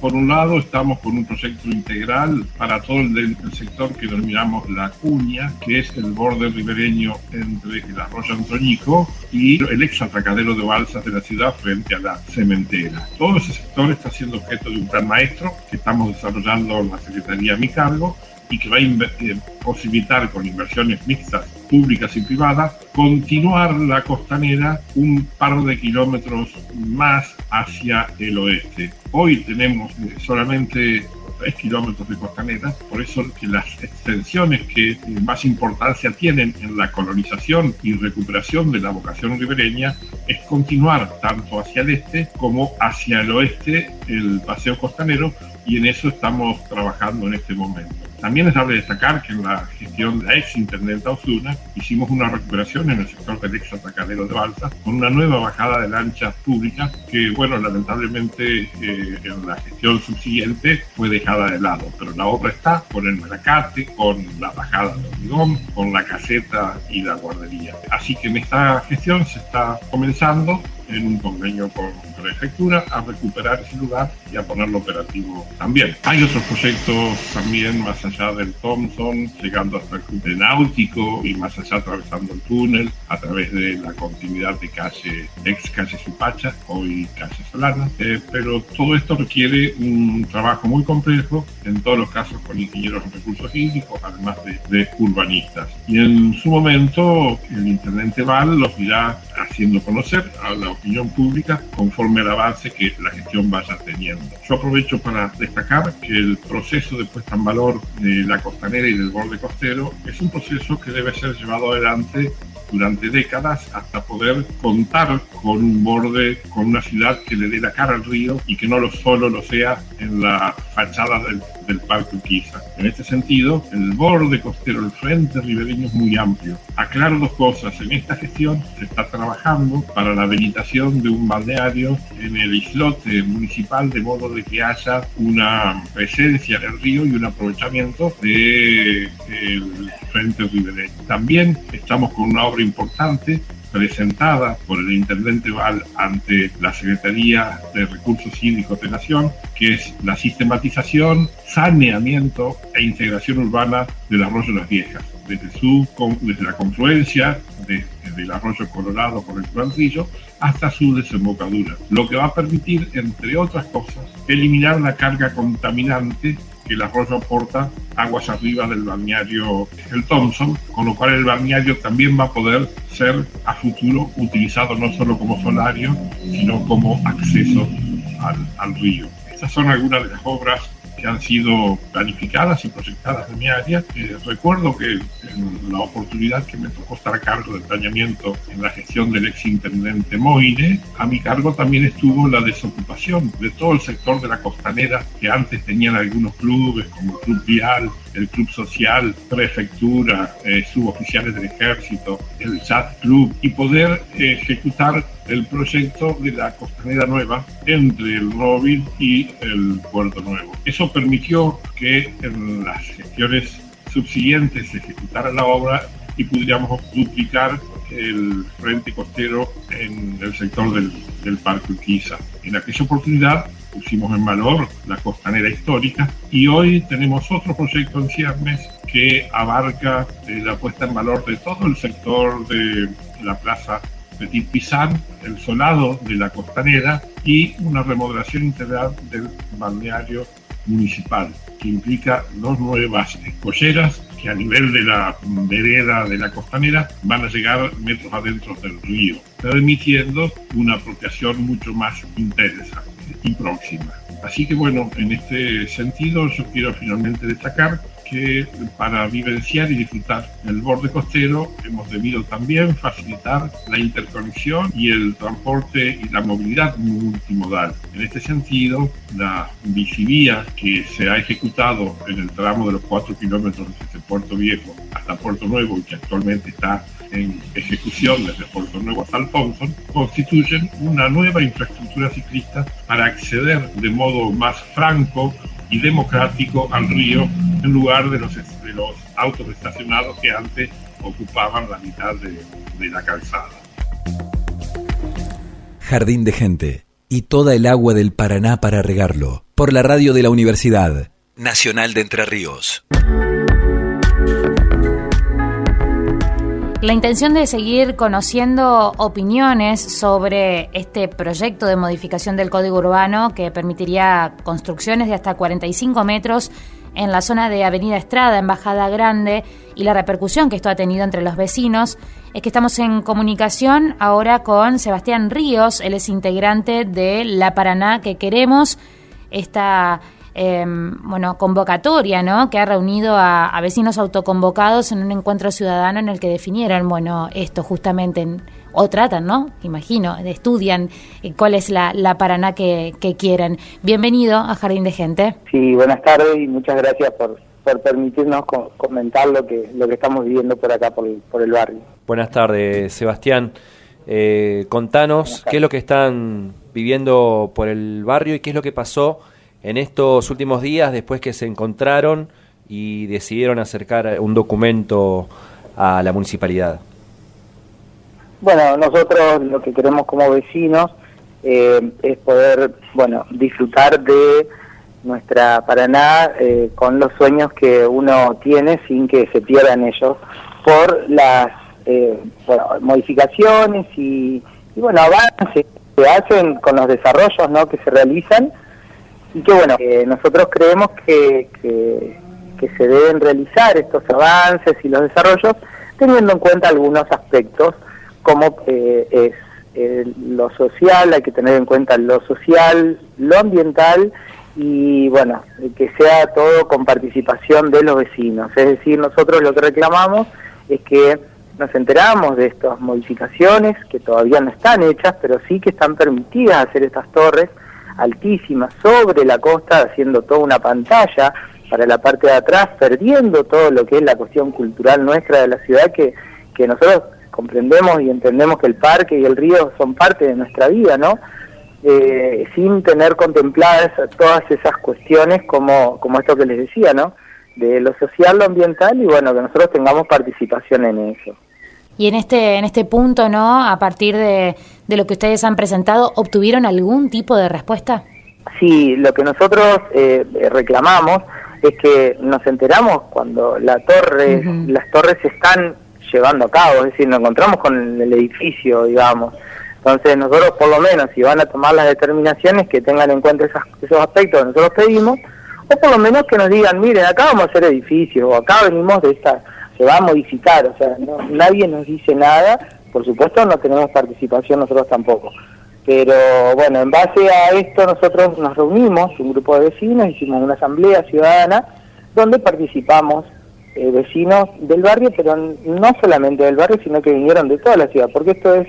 Por un lado, estamos con un proyecto integral para todo el, sector que denominamos la cuña, que es el borde ribereño entre el arroyo Antroñico y el ex atracadero de balsas de la ciudad frente a la cementera. Todo ese sector está siendo objeto de un plan maestro que estamos desarrollando en la Secretaría a mi cargo y que va a eh, posibilitar con inversiones mixtas públicas y privadas continuar la costanera un par de kilómetros más hacia el oeste. Hoy tenemos solamente 3 kilómetros de costanera, por eso que las extensiones que más importancia tienen en la colonización y recuperación de la vocación ribereña es continuar tanto hacia el este como hacia el oeste el paseo costanero y en eso estamos trabajando en este momento. También es dable destacar que en la gestión de la ex intendenta Osuna hicimos una recuperación en el sector del ex atacadero de Balsa con una nueva bajada de lanchas públicas que, bueno, lamentablemente eh, en la gestión subsiguiente fue dejada de lado. Pero la obra está con el Maracate, con la bajada de hormigón, con la caseta y la guardería. Así que en esta gestión se está comenzando en un convenio con prefectura a recuperar ese lugar y a ponerlo operativo también. Hay otros proyectos también más allá del Thompson, llegando hasta el club náutico y más allá atravesando el túnel a través de la continuidad de calle, ex calle Supacha, hoy calle Solana. Eh, pero todo esto requiere un trabajo muy complejo, en todos los casos con ingenieros en recursos hídricos, además de, de urbanistas. Y en su momento el intendente Val los irá haciendo conocer a la opinión pública conforme al avance que la gestión vaya teniendo. Yo aprovecho para destacar que el proceso de puesta en valor de la costanera y del borde costero es un proceso que debe ser llevado adelante durante décadas hasta poder contar con un borde, con una ciudad que le dé la cara al río y que no lo solo lo sea en la fachada del, del Parque Urquiza. En este sentido, el borde costero, el frente ribereño es muy amplio. Aclaro dos cosas. En esta gestión se está trabajando para la habilitación de un balneario en el islote municipal de modo de que haya una presencia del río y un aprovechamiento del de frente ribereño. También estamos con una obra importante presentada por el intendente Val ante la Secretaría de Recursos Hídricos de Nación, que es la sistematización, saneamiento e integración urbana del arroyo Las Viejas, desde, su, desde la confluencia de, del arroyo Colorado con el Cuadrillo hasta su desembocadura, lo que va a permitir, entre otras cosas, eliminar la carga contaminante que el arroyo aporta aguas arriba del balneario El Thompson, con lo cual el balneario también va a poder ser a futuro utilizado no solo como solario, sino como acceso al, al río. Estas son algunas de las obras que han sido planificadas y proyectadas en mi área. Eh, recuerdo que en la oportunidad que me tocó estar a cargo del planeamiento en la gestión del ex intendente Moine, a mi cargo también estuvo la desocupación de todo el sector de la costanera que antes tenían algunos clubes como el Club Vial, el Club Social, Prefectura, eh, suboficiales del Ejército, el Chat Club y poder ejecutar el proyecto de la costanera nueva entre el Róvil y el Puerto Nuevo. Eso permitió que en las gestiones subsiguientes se ejecutara la obra y pudiéramos duplicar el frente costero en el sector del, del Parque Urquiza. En aquella oportunidad pusimos en valor la costanera histórica y hoy tenemos otro proyecto en ciernes que abarca eh, la puesta en valor de todo el sector de la plaza Petit Pizan, el solado de la costanera y una remodelación integral del balneario municipal, que implica dos nuevas escolleras que a nivel de la vereda de la costanera van a llegar metros adentro del río, permitiendo una apropiación mucho más intensa y próxima. Así que bueno, en este sentido yo quiero finalmente destacar que para vivenciar y disfrutar el borde costero hemos debido también facilitar la interconexión y el transporte y la movilidad multimodal. En este sentido, la bicivía que se ha ejecutado en el tramo de los 4 kilómetros desde Puerto Viejo hasta Puerto Nuevo y que actualmente está en ejecución desde Puerto Nuevo hasta Alfonso, constituyen una nueva infraestructura ciclista para acceder de modo más franco y democrático al río en lugar de los, de los autos estacionados que antes ocupaban la mitad de, de la calzada. Jardín de gente y toda el agua del Paraná para regarlo por la radio de la Universidad Nacional de Entre Ríos. La intención de seguir conociendo opiniones sobre este proyecto de modificación del Código Urbano que permitiría construcciones de hasta 45 metros en la zona de Avenida Estrada, en Bajada Grande, y la repercusión que esto ha tenido entre los vecinos, es que estamos en comunicación ahora con Sebastián Ríos, él es integrante de La Paraná que queremos, esta eh, bueno, convocatoria, ¿no? Que ha reunido a, a, vecinos autoconvocados en un encuentro ciudadano en el que definieron, bueno, esto justamente, en, o tratan, ¿no? Imagino, estudian eh, cuál es la, la Paraná que, que, quieren. Bienvenido a Jardín de Gente. Sí, buenas tardes y muchas gracias por, por permitirnos co comentar lo que, lo que estamos viviendo por acá, por, por el barrio. Buenas tardes, Sebastián. Eh, contanos qué es lo que están viviendo por el barrio y qué es lo que pasó en estos últimos días después que se encontraron y decidieron acercar un documento a la municipalidad? Bueno, nosotros lo que queremos como vecinos eh, es poder, bueno, disfrutar de nuestra Paraná eh, con los sueños que uno tiene sin que se pierdan ellos por las eh, modificaciones y, bueno, avances que hacen con los desarrollos ¿no? que se realizan y que bueno, nosotros creemos que, que, se deben realizar estos avances y los desarrollos teniendo en cuenta algunos aspectos como eh, es lo social, hay que tener en cuenta lo social, lo ambiental y bueno, que sea todo con participación de los vecinos. Es decir, nosotros lo que reclamamos es que nos enteramos de estas modificaciones que todavía no están hechas, pero sí que están permitidas hacer estas torres altísimas sobre la costa, haciendo toda una pantalla para la parte de atrás, perdiendo todo lo que es la cuestión cultural nuestra de la ciudad, que, que nosotros comprendemos y entendemos que el parque y el río son parte de nuestra vida, ¿no? Eh, sin tener contempladas todas esas cuestiones como, como esto que les decía, ¿no? De lo social, lo ambiental y bueno, que nosotros tengamos participación en eso. Y en este, en este punto, ¿no? A partir de, de lo que ustedes han presentado, ¿obtuvieron algún tipo de respuesta? Sí, lo que nosotros eh, reclamamos es que nos enteramos cuando la torre, las torres se están llevando a cabo, es decir, nos encontramos con el edificio, digamos. Entonces nosotros por lo menos, si van a tomar las determinaciones, que tengan en cuenta esos aspectos que nosotros pedimos, o por lo menos que nos digan, miren, acá vamos a hacer edificios, o acá venimos de esta, se va a modificar, o sea, nadie nos dice nada, por supuesto no tenemos participación nosotros tampoco. Pero bueno, en base a esto nosotros nos reunimos, un grupo de vecinos, hicimos una asamblea ciudadana donde participamos eh, vecinos del barrio, pero no solamente del barrio, sino que vinieron de toda la ciudad, porque esto es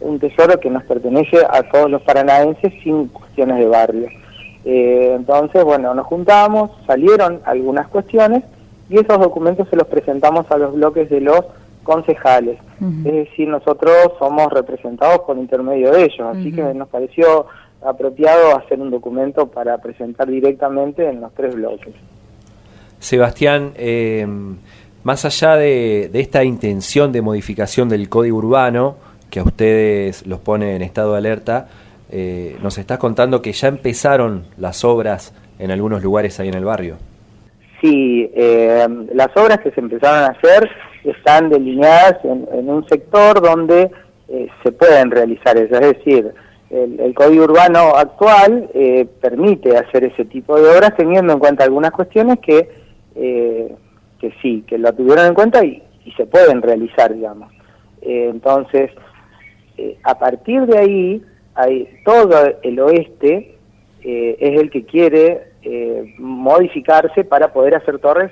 un tesoro que nos pertenece a todos los paranaenses sin cuestiones de barrio. Eh, entonces, bueno, nos juntamos, salieron algunas cuestiones y esos documentos se los presentamos a los bloques de los concejales. Es decir, nosotros somos representados por intermedio de ellos, así que nos pareció apropiado hacer un documento para presentar directamente en los tres bloques. Sebastián, eh, más allá de, esta intención de modificación del código urbano, que a ustedes los pone en estado de alerta, eh, nos estás contando que ya empezaron las obras en algunos lugares ahí en el barrio. Sí, eh, las obras que se empezaron a hacer están delineadas en, un sector donde se pueden realizar eso, es decir, el, código urbano actual permite hacer ese tipo de obras teniendo en cuenta algunas cuestiones que eh, que sí, que lo tuvieron en cuenta y, se pueden realizar, digamos. Eh, entonces, eh, a partir de ahí, hay, todo el oeste es el que quiere modificarse para poder hacer torres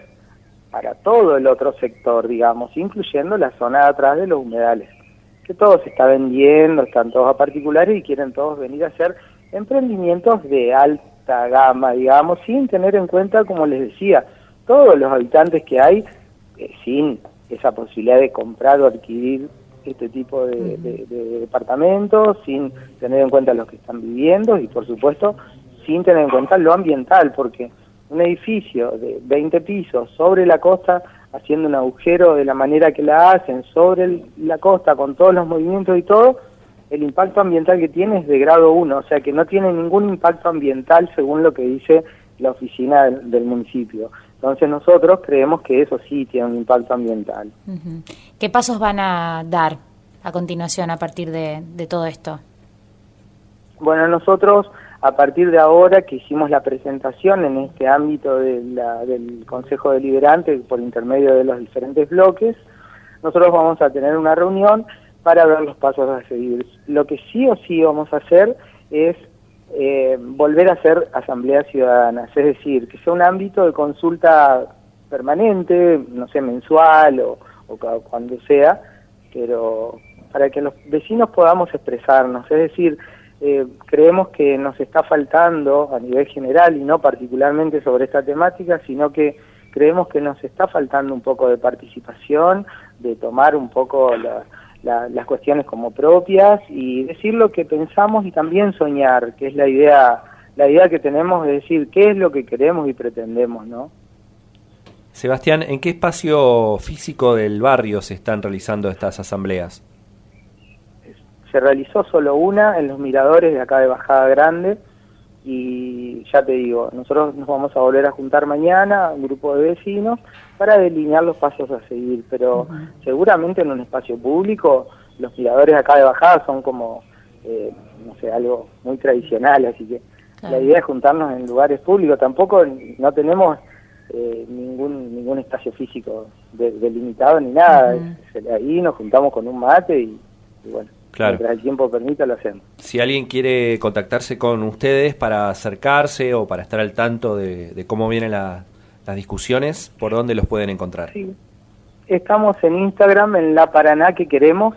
para todo el otro sector, digamos, incluyendo la zona de atrás de los humedales, que todo se está vendiendo, están todos a particulares y quieren todos venir a hacer emprendimientos de alta gama, digamos, sin tener en cuenta, como les decía, todos los habitantes que hay eh, sin esa posibilidad de comprar o adquirir este tipo de, departamentos, sin tener en cuenta los que están viviendo y por supuesto sin tener en cuenta lo ambiental, porque un edificio de 20 pisos sobre la costa, haciendo un agujero de la manera que la hacen, sobre la costa, con todos los movimientos y todo, el impacto ambiental que tiene es de grado 1, o sea que no tiene ningún impacto ambiental según lo que dice la oficina del municipio. Entonces nosotros creemos que eso sí tiene un impacto ambiental. ¿Qué pasos van a dar a continuación a partir de, todo esto? Bueno, nosotros a partir de ahora que hicimos la presentación en este ámbito del Consejo Deliberante por intermedio de los diferentes bloques, nosotros vamos a tener una reunión para ver los pasos a seguir. Lo que sí o sí vamos a hacer es eh, volver a hacer asambleas ciudadanas, es decir, que sea un ámbito de consulta permanente, no sé, mensual o, cuando sea, pero para que los vecinos podamos expresarnos, es decir, eh, creemos que nos está faltando a nivel general y no particularmente sobre esta temática, sino que creemos que nos está faltando un poco de participación, de tomar un poco la, las cuestiones como propias y decir lo que pensamos y también soñar, que es la idea, la idea que tenemos de decir qué es lo que queremos y pretendemos, ¿no? Sebastián, ¿en qué espacio físico del barrio se están realizando estas asambleas? Se realizó solo una en los miradores de acá de Bajada Grande y ya te digo, nosotros nos vamos a volver a juntar mañana, un grupo de vecinos, para delinear los pasos a seguir, pero seguramente en un espacio público los miradores acá de Bajada son como, eh, no sé, algo muy tradicional, así que la idea es juntarnos en lugares públicos, tampoco no tenemos eh, ningún ningún espacio físico delimitado ni nada, ahí nos juntamos con un mate y bueno. Claro. Mientras el tiempo permita, lo hacemos. Si alguien quiere contactarse con ustedes para acercarse o para estar al tanto de, cómo vienen las discusiones, ¿por dónde los pueden encontrar? Sí. Estamos en Instagram, en La Paraná que queremos.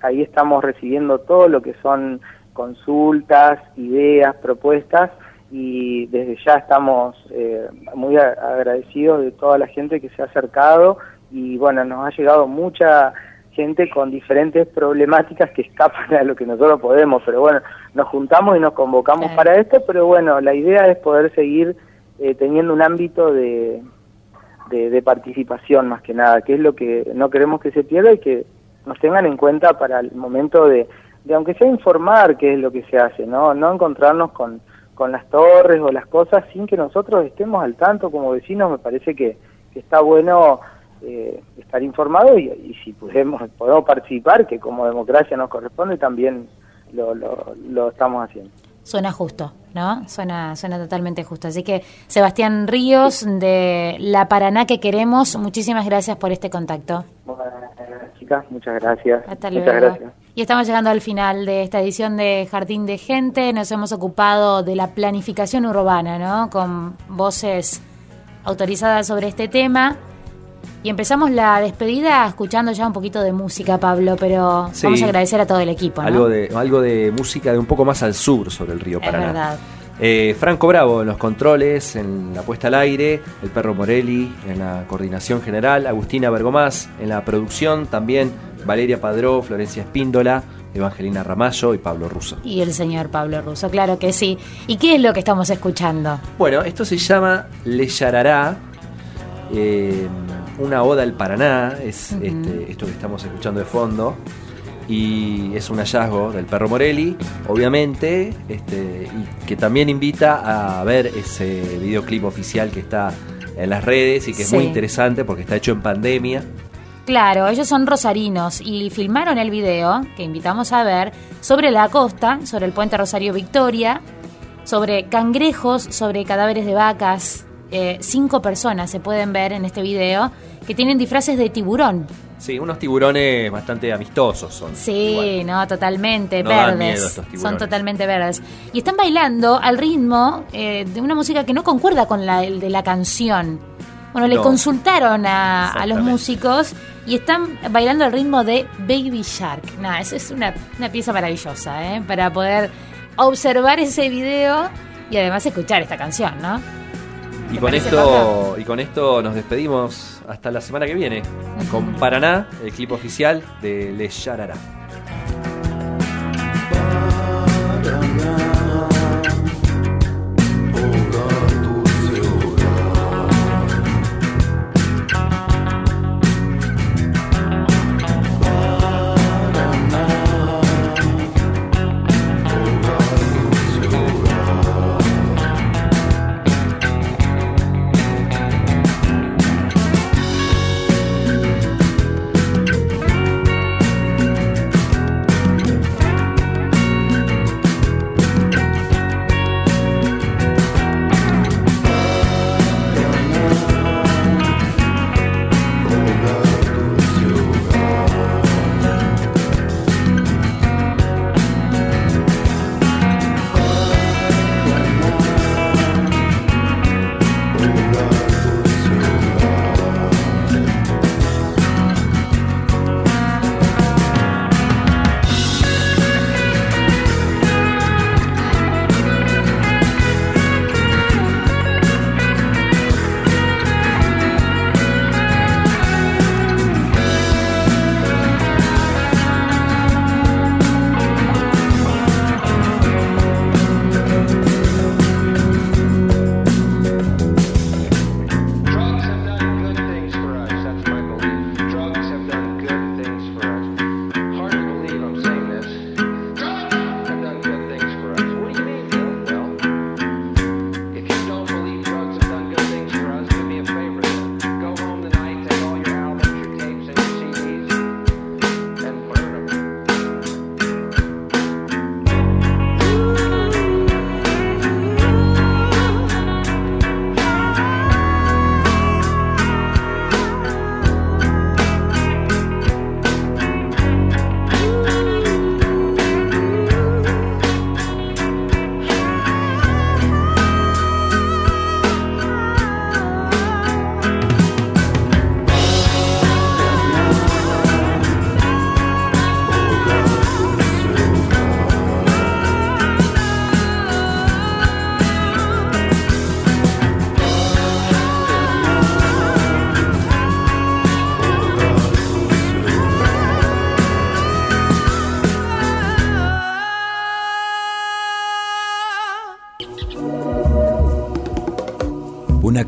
Ahí estamos recibiendo todo lo que son consultas, ideas, propuestas y desde ya estamos eh, muy agradecidos de toda la gente que se ha acercado y bueno, nos ha llegado mucha gente con diferentes problemáticas que escapan a lo que nosotros podemos, pero bueno, nos juntamos y nos convocamos para esto, pero bueno, la idea es poder seguir eh, teniendo un ámbito de, de, participación más que nada, que es lo que no queremos que se pierda y que nos tengan en cuenta para el momento de, de aunque sea informar qué es lo que se hace, no, no encontrarnos con, con las torres o las cosas sin que nosotros estemos al tanto como vecinos, me parece que, que está bueno eh, estar informado y, si podemos, podemos participar, que como democracia nos corresponde, también lo, lo, estamos haciendo. Suena justo, ¿no? Suena, suena totalmente justo. Así que, Sebastián Ríos, de La Paraná que queremos, muchísimas gracias por este contacto. Bueno, chicas, muchas gracias. Hasta luego. Y estamos llegando al final de esta edición de Jardín de Gente. Nos hemos ocupado de la planificación urbana, ¿no? Con voces autorizadas sobre este tema. Y empezamos la despedida escuchando ya un poquito de música, Pablo, pero vamos a agradecer a todo el equipo. Algo, de, algo de música de un poco más al sur sobre el río Paraná. Es verdad. Eh, Franco Bravo en los controles, en la puesta al aire, el perro Morelli en la coordinación general, Agustina Bergomás en la producción, también Valeria Padró, Florencia Espíndola, Evangelina Ramallo y Pablo Russo. Y el señor Pablo Russo, claro que sí. ¿Y qué es lo que estamos escuchando? Bueno, esto se llama Le Yarará. Eh, una oda al Paraná, es este, esto que estamos escuchando de fondo. Y es un hallazgo del perro Morelli, obviamente, este, y que también invita a ver ese videoclip oficial que está en las redes y que es muy interesante porque está hecho en pandemia. Claro, ellos son rosarinos y filmaron el video que invitamos a ver sobre la costa, sobre el puente Rosario Victoria, sobre cangrejos, sobre cadáveres de vacas. Eh, cinco personas se pueden ver en este video que tienen disfraces de tiburón. Sí, unos tiburones bastante amistosos son. Sí, no, totalmente verdes. son totalmente verdes. Y están bailando al ritmo eh, de una música que no concuerda con la de la canción. Bueno, le consultaron a, los músicos y están bailando al ritmo de Baby Shark. Nada, eso es una, una pieza maravillosa, ¿eh? Para poder observar ese video y además escuchar esta canción, ¿no? Y con esto y con esto nos despedimos. Hasta la semana que viene con Paraná, el clip oficial de Le Yarara.